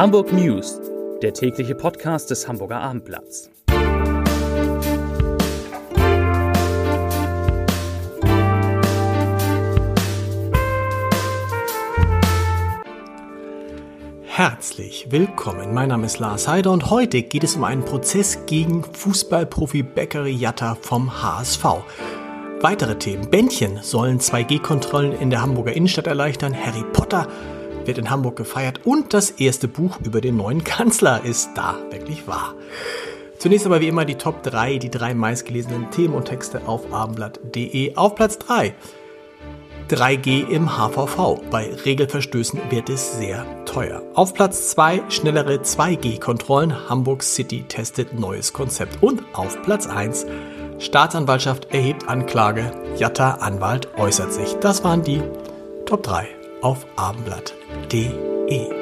Hamburg News, der tägliche Podcast des Hamburger Abendblatts. Herzlich willkommen. Mein Name ist Lars Heider und heute geht es um einen Prozess gegen Fußballprofi Beccari Jatta vom HSV. Weitere Themen. Bändchen sollen 2G-Kontrollen in der Hamburger Innenstadt erleichtern. Harry Potter wird in Hamburg gefeiert und das erste Buch über den neuen Kanzler ist da. Wirklich wahr. Zunächst aber wie immer die Top 3, die drei meistgelesenen Themen und Texte auf abendblatt.de. Auf Platz 3 3G im HVV. Bei Regelverstößen wird es sehr teuer. Auf Platz 2 schnellere 2G-Kontrollen. Hamburg City testet neues Konzept. Und auf Platz 1 Staatsanwaltschaft erhebt Anklage. Jatta Anwalt äußert sich. Das waren die Top 3 auf abendblatt.de.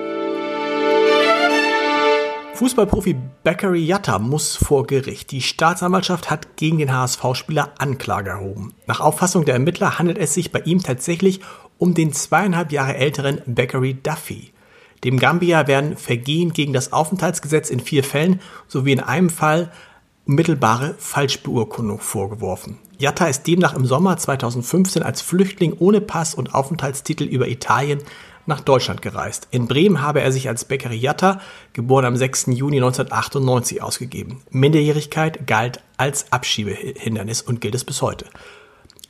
Fußballprofi Bakary Yatta muss vor Gericht. Die Staatsanwaltschaft hat gegen den HSV-Spieler Anklage erhoben. Nach Auffassung der Ermittler handelt es sich bei ihm tatsächlich um den zweieinhalb Jahre älteren Bakary Duffy. Dem Gambia werden Vergehen gegen das Aufenthaltsgesetz in vier Fällen sowie in einem Fall mittelbare Falschbeurkundung vorgeworfen. Jatta ist demnach im Sommer 2015 als Flüchtling ohne Pass und Aufenthaltstitel über Italien nach Deutschland gereist. In Bremen habe er sich als Beccari Jatta, geboren am 6. Juni 1998, ausgegeben. Minderjährigkeit galt als Abschiebehindernis und gilt es bis heute.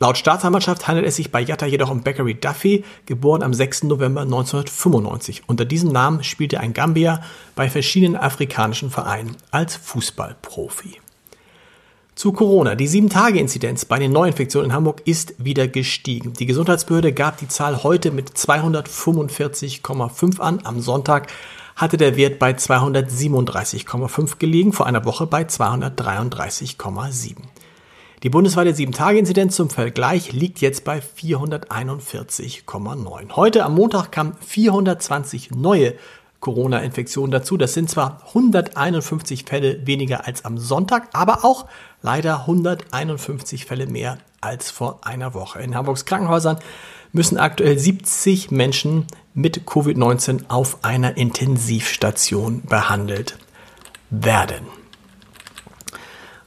Laut Staatsanwaltschaft handelt es sich bei Jatta jedoch um Beccari Duffy, geboren am 6. November 1995. Unter diesem Namen spielte ein Gambier bei verschiedenen afrikanischen Vereinen als Fußballprofi. Zu Corona. Die 7-Tage-Inzidenz bei den Neuinfektionen in Hamburg ist wieder gestiegen. Die Gesundheitsbehörde gab die Zahl heute mit 245,5 an. Am Sonntag hatte der Wert bei 237,5 gelegen, vor einer Woche bei 233,7. Die bundesweite 7-Tage-Inzidenz zum Vergleich liegt jetzt bei 441,9. Heute am Montag kamen 420 neue Corona-Infektionen dazu. Das sind zwar 151 Fälle weniger als am Sonntag, aber auch leider 151 Fälle mehr als vor einer Woche. In Hamburgs Krankenhäusern müssen aktuell 70 Menschen mit Covid-19 auf einer Intensivstation behandelt werden.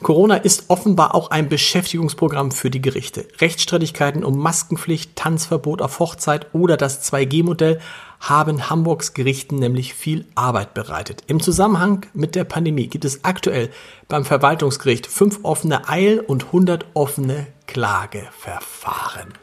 Corona ist offenbar auch ein Beschäftigungsprogramm für die Gerichte. Rechtsstreitigkeiten um Maskenpflicht, Tanzverbot auf Hochzeit oder das 2G-Modell haben Hamburgs Gerichten nämlich viel Arbeit bereitet. Im Zusammenhang mit der Pandemie gibt es aktuell beim Verwaltungsgericht fünf offene Eil- und 100 offene Klageverfahren.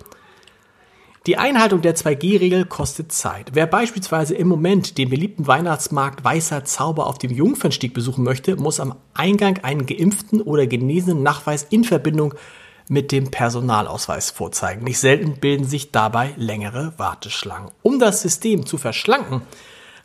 Die Einhaltung der 2G-Regel kostet Zeit. Wer beispielsweise im Moment den beliebten Weihnachtsmarkt Weißer Zauber auf dem Jungfernstieg besuchen möchte, muss am Eingang einen geimpften oder genesenen Nachweis in Verbindung mit dem Personalausweis vorzeigen. Nicht selten bilden sich dabei längere Warteschlangen. Um das System zu verschlanken,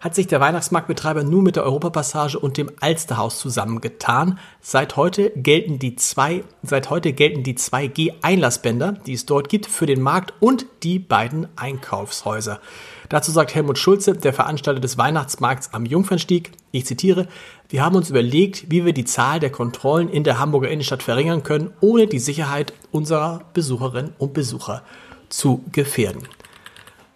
hat sich der Weihnachtsmarktbetreiber nur mit der Europapassage und dem Alsterhaus zusammengetan. Seit heute gelten die zwei, seit heute gelten die 2G-Einlassbänder, die es dort gibt, für den Markt und die beiden Einkaufshäuser. Dazu sagt Helmut Schulze, der Veranstalter des Weihnachtsmarkts am Jungfernstieg, ich zitiere, wir haben uns überlegt, wie wir die Zahl der Kontrollen in der Hamburger Innenstadt verringern können, ohne die Sicherheit unserer Besucherinnen und Besucher zu gefährden.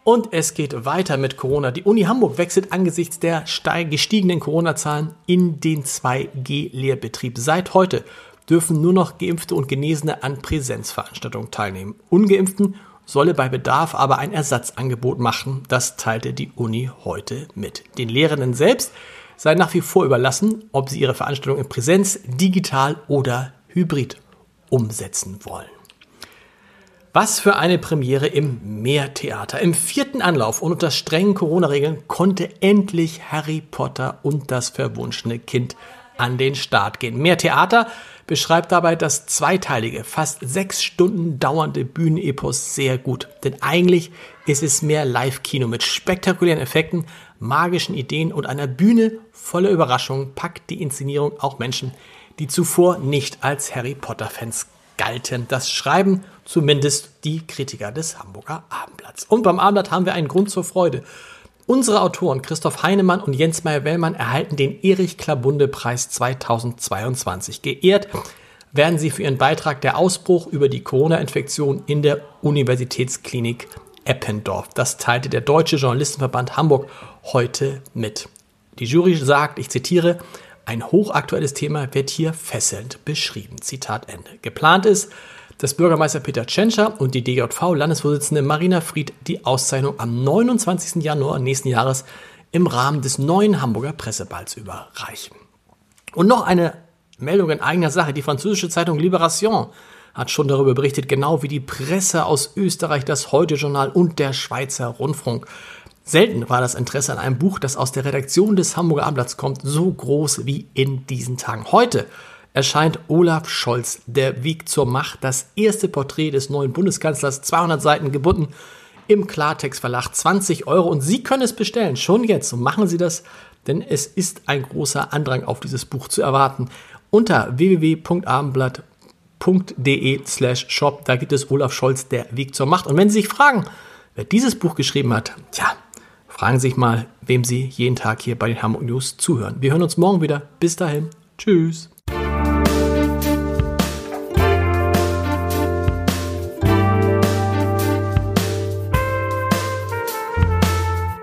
Und es geht weiter mit Corona. Die Uni Hamburg wechselt angesichts der gestiegenen Corona-Zahlen in den 2G-Lehrbetrieb. Seit heute dürfen nur noch Geimpfte und Genesene an Präsenzveranstaltungen teilnehmen. Ungeimpften solle bei Bedarf aber ein Ersatzangebot machen. Das teilte die Uni heute mit. Den Lehrenden selbst sei nach wie vor überlassen, ob sie ihre Veranstaltung in Präsenz, digital oder hybrid umsetzen wollen. Was für eine Premiere im Meertheater. Im vierten Anlauf und unter strengen Corona-Regeln konnte endlich Harry Potter und das verwunschene Kind an den Start gehen. Meertheater beschreibt dabei das zweiteilige, fast sechs Stunden dauernde Bühnenepos sehr gut. Denn eigentlich ist es mehr Live-Kino mit spektakulären Effekten, magischen Ideen und einer Bühne voller Überraschungen packt die Inszenierung auch Menschen, die zuvor nicht als Harry Potter-Fans galten. Das schreiben zumindest die Kritiker des Hamburger Abendblatts. Und beim Abendblatt haben wir einen Grund zur Freude. Unsere Autoren Christoph Heinemann und Jens Meyer-Wellmann erhalten den Erich Klabunde Preis 2022. Geehrt werden sie für ihren Beitrag der Ausbruch über die Corona-Infektion in der Universitätsklinik Eppendorf. Das teilte der Deutsche Journalistenverband Hamburg heute mit. Die Jury sagt, ich zitiere, ein hochaktuelles Thema wird hier fesselnd beschrieben. Zitat Ende. Geplant ist, dass Bürgermeister Peter Tschentscher und die DJV-Landesvorsitzende Marina Fried die Auszeichnung am 29. Januar nächsten Jahres im Rahmen des neuen Hamburger Presseballs überreichen. Und noch eine Meldung in eigener Sache. Die französische Zeitung Libération hat schon darüber berichtet, genau wie die Presse aus Österreich, das Heute-Journal und der Schweizer Rundfunk. Selten war das Interesse an einem Buch, das aus der Redaktion des Hamburger Abendblatts kommt, so groß wie in diesen Tagen. Heute erscheint Olaf Scholz, der Weg zur Macht, das erste Porträt des neuen Bundeskanzlers, 200 Seiten gebunden, im Klartext-Verlag, 20 Euro. Und Sie können es bestellen, schon jetzt. Und machen Sie das, denn es ist ein großer Andrang auf dieses Buch zu erwarten. Unter www.abendblatt.de slash shop, da gibt es Olaf Scholz, der Weg zur Macht. Und wenn Sie sich fragen, wer dieses Buch geschrieben hat, tja, fragen Sie sich mal, wem Sie jeden Tag hier bei den Hamburg News zuhören. Wir hören uns morgen wieder. Bis dahin. Tschüss.